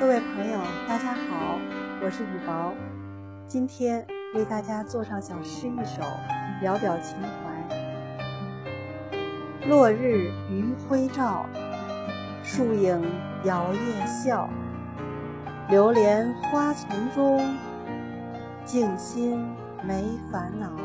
各位朋友，大家好，我是雨薄，今天为大家做上小诗一首，聊表情怀。落日余晖照，树影摇曳笑。流连花丛中，静心没烦恼。